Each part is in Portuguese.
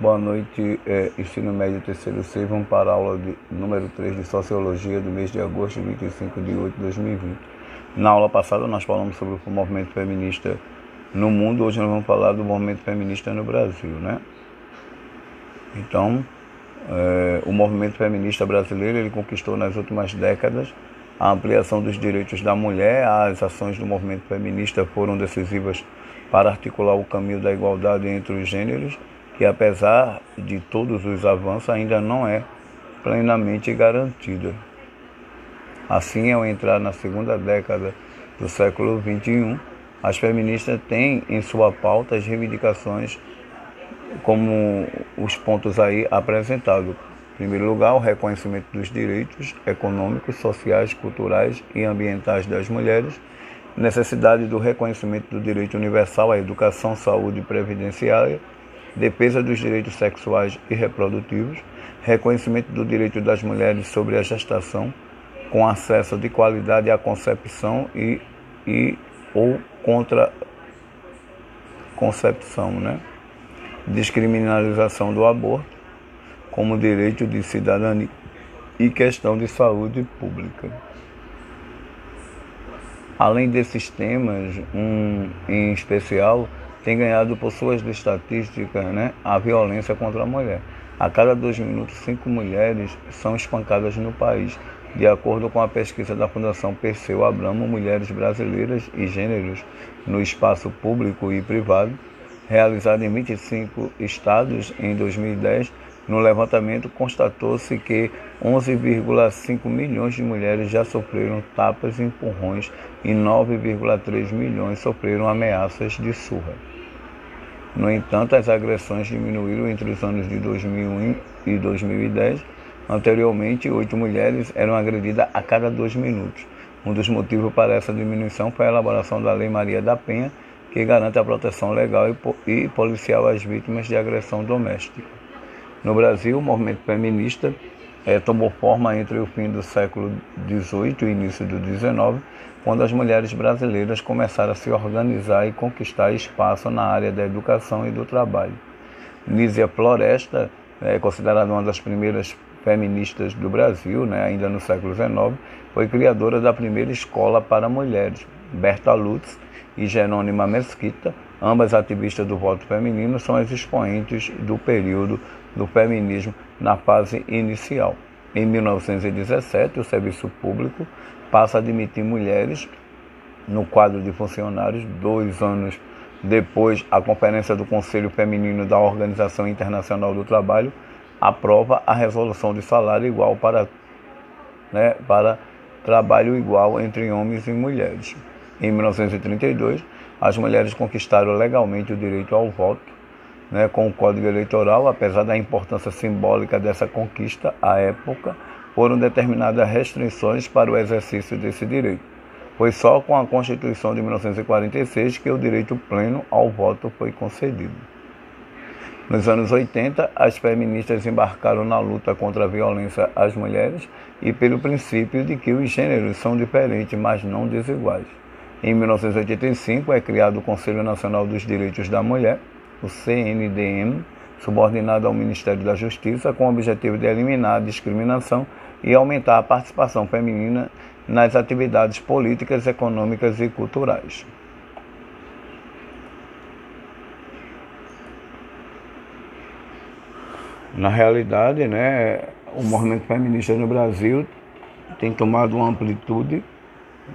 Boa noite, é, ensino médio terceiro C, vamos para a aula de, número 3 de Sociologia do mês de agosto, 25 de 8 de 2020. Na aula passada nós falamos sobre o movimento feminista no mundo, hoje nós vamos falar do movimento feminista no Brasil, né? Então, é, o movimento feminista brasileiro, ele conquistou nas últimas décadas a ampliação dos direitos da mulher, as ações do movimento feminista foram decisivas para articular o caminho da igualdade entre os gêneros que apesar de todos os avanços ainda não é plenamente garantida. Assim, ao entrar na segunda década do século XXI, as feministas têm em sua pauta as reivindicações como os pontos aí apresentados. Em primeiro lugar, o reconhecimento dos direitos econômicos, sociais, culturais e ambientais das mulheres, necessidade do reconhecimento do direito universal à educação, saúde e previdenciária, defesa dos direitos sexuais e reprodutivos, reconhecimento do direito das mulheres sobre a gestação, com acesso de qualidade à concepção e, e ou contra concepção, né? Descriminalização do aborto como direito de cidadania e questão de saúde pública. Além desses temas, um em especial tem ganhado por suas estatísticas né, a violência contra a mulher. A cada dois minutos, cinco mulheres são espancadas no país, de acordo com a pesquisa da Fundação Perseu Abramo Mulheres Brasileiras e Gêneros no Espaço Público e Privado, realizada em 25 estados em 2010. No levantamento, constatou-se que 11,5 milhões de mulheres já sofreram tapas e empurrões e 9,3 milhões sofreram ameaças de surra. No entanto, as agressões diminuíram entre os anos de 2001 e 2010. Anteriormente, oito mulheres eram agredidas a cada dois minutos. Um dos motivos para essa diminuição foi a elaboração da Lei Maria da Penha, que garante a proteção legal e policial às vítimas de agressão doméstica. No Brasil, o movimento feminista é, tomou forma entre o fim do século XVIII e o início do XIX, quando as mulheres brasileiras começaram a se organizar e conquistar espaço na área da educação e do trabalho. Nízia Floresta, é considerada uma das primeiras feministas do Brasil, né, ainda no século XIX, foi criadora da primeira escola para mulheres. Berta Lutz e Jerônima Mesquita, ambas ativistas do voto feminino, são as expoentes do período do feminismo na fase inicial. Em 1917, o serviço público passa a admitir mulheres no quadro de funcionários. Dois anos depois, a Conferência do Conselho Feminino da Organização Internacional do Trabalho aprova a resolução de salário igual para, né, para trabalho igual entre homens e mulheres. Em 1932, as mulheres conquistaram legalmente o direito ao voto né, com o Código Eleitoral, apesar da importância simbólica dessa conquista à época, foram determinadas restrições para o exercício desse direito. Foi só com a Constituição de 1946 que o direito pleno ao voto foi concedido. Nos anos 80, as feministas embarcaram na luta contra a violência às mulheres e pelo princípio de que os gêneros são diferentes, mas não desiguais. Em 1985 é criado o Conselho Nacional dos Direitos da Mulher, o CNDM, subordinado ao Ministério da Justiça, com o objetivo de eliminar a discriminação e aumentar a participação feminina nas atividades políticas, econômicas e culturais. Na realidade, né, o movimento feminista no Brasil tem tomado uma amplitude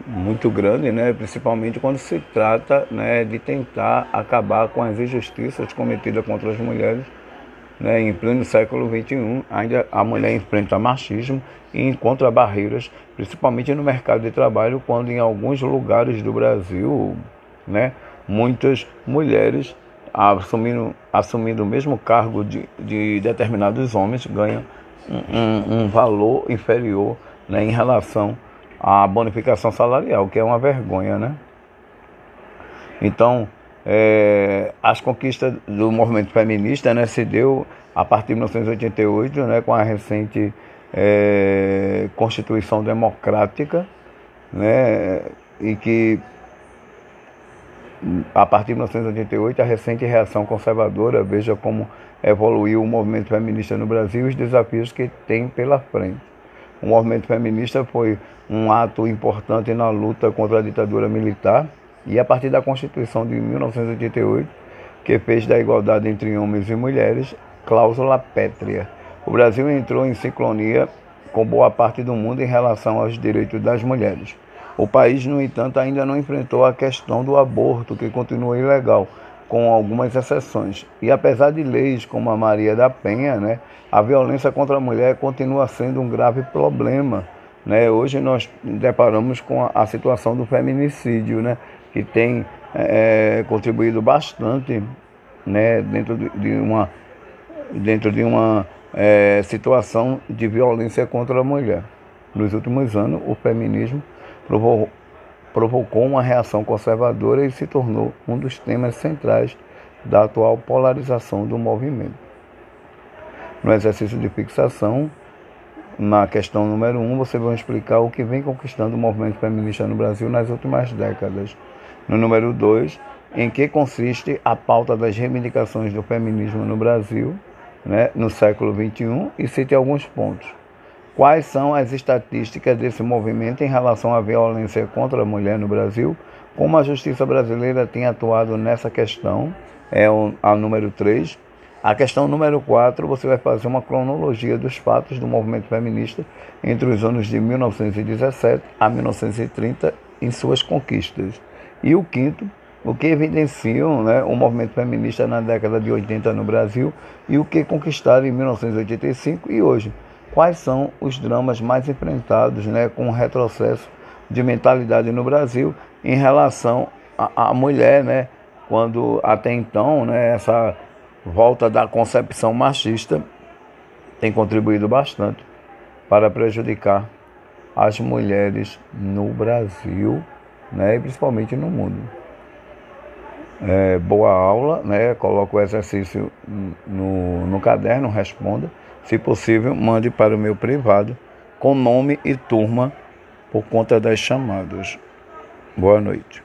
muito grande, né? principalmente quando se trata né, de tentar acabar com as injustiças cometidas contra as mulheres né, em pleno século XXI. Ainda a mulher enfrenta machismo e encontra barreiras, principalmente no mercado de trabalho, quando em alguns lugares do Brasil né, muitas mulheres assumindo, assumindo o mesmo cargo de, de determinados homens ganham um, um, um valor inferior né, em relação a bonificação salarial, que é uma vergonha, né? Então, é, as conquistas do movimento feminista né, se deu a partir de 1988, né, com a recente é, Constituição Democrática, né, e que a partir de 1988, a recente reação conservadora veja como evoluiu o movimento feminista no Brasil e os desafios que tem pela frente. O movimento feminista foi um ato importante na luta contra a ditadura militar e a partir da Constituição de 1988, que fez da igualdade entre homens e mulheres cláusula pétrea. O Brasil entrou em sincronia com boa parte do mundo em relação aos direitos das mulheres. O país, no entanto, ainda não enfrentou a questão do aborto, que continua ilegal, com algumas exceções. E apesar de leis como a Maria da Penha, né, a violência contra a mulher continua sendo um grave problema. Né? Hoje nós deparamos com a, a situação do feminicídio, né, que tem é, contribuído bastante né, dentro de uma, dentro de uma é, situação de violência contra a mulher. Nos últimos anos, o feminismo provocou, provocou uma reação conservadora e se tornou um dos temas centrais da atual polarização do movimento. No exercício de fixação, na questão número 1, um, você vai explicar o que vem conquistando o movimento feminista no Brasil nas últimas décadas. No número 2, em que consiste a pauta das reivindicações do feminismo no Brasil né, no século XXI e cite alguns pontos. Quais são as estatísticas desse movimento em relação à violência contra a mulher no Brasil? Como a justiça brasileira tem atuado nessa questão? É a número 3. A questão número 4, você vai fazer uma cronologia dos fatos do movimento feminista entre os anos de 1917 a 1930 em suas conquistas. E o quinto, o que evidenciam né, o movimento feminista na década de 80 no Brasil e o que conquistaram em 1985 e hoje quais são os dramas mais enfrentados né, com o retrocesso de mentalidade no Brasil em relação à mulher, né, quando até então né, essa volta da concepção machista tem contribuído bastante para prejudicar as mulheres no Brasil né, e principalmente no mundo. É, boa aula, né, coloca o exercício no, no caderno, responda. Se possível, mande para o meu privado com nome e turma por conta das chamadas. Boa noite.